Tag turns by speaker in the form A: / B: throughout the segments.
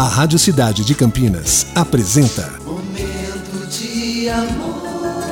A: A Rádio Cidade de Campinas apresenta
B: Momento de amor.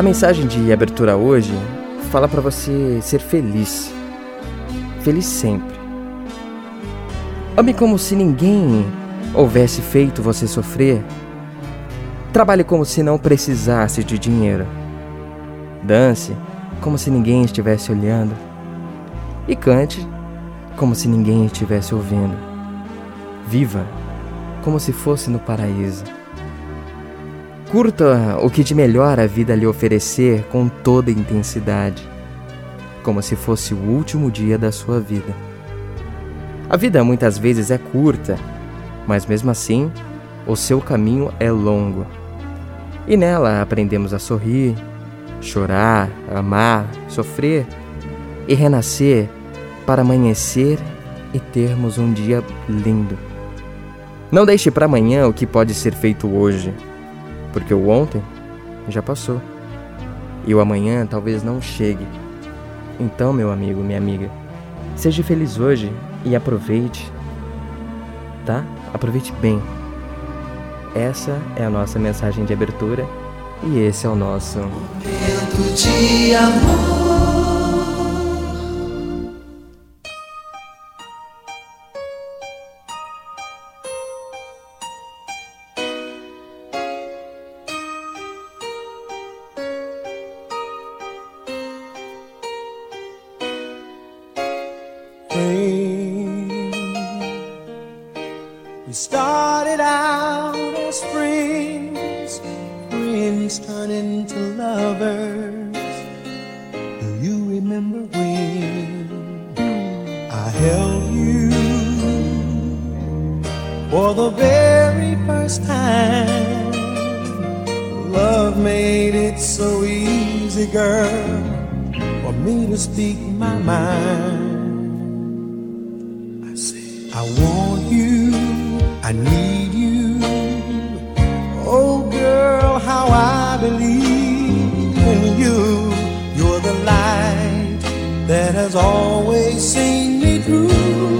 C: A mensagem de abertura hoje fala para você ser feliz. Feliz sempre. Ame como se ninguém houvesse feito você sofrer. Trabalhe como se não precisasse de dinheiro. Dance como se ninguém estivesse olhando. E cante como se ninguém estivesse ouvindo. Viva como se fosse no paraíso. Curta o que de melhor a vida lhe oferecer com toda intensidade, como se fosse o último dia da sua vida. A vida muitas vezes é curta, mas mesmo assim, o seu caminho é longo. E nela aprendemos a sorrir, chorar, amar, sofrer e renascer para amanhecer e termos um dia lindo. Não deixe para amanhã o que pode ser feito hoje porque o ontem já passou e o amanhã talvez não chegue. Então, meu amigo, minha amiga, seja feliz hoje e aproveite, tá? Aproveite bem. Essa é a nossa mensagem de abertura e esse é o nosso.
B: Momento de amor.
D: We started out as friends, friends turned into lovers. Do you remember when I held you for the very first time? Love made it so easy, girl, for me to speak my mind. I want you, I need you. Oh, girl, how I believe in you. You're the light that has always seen me through.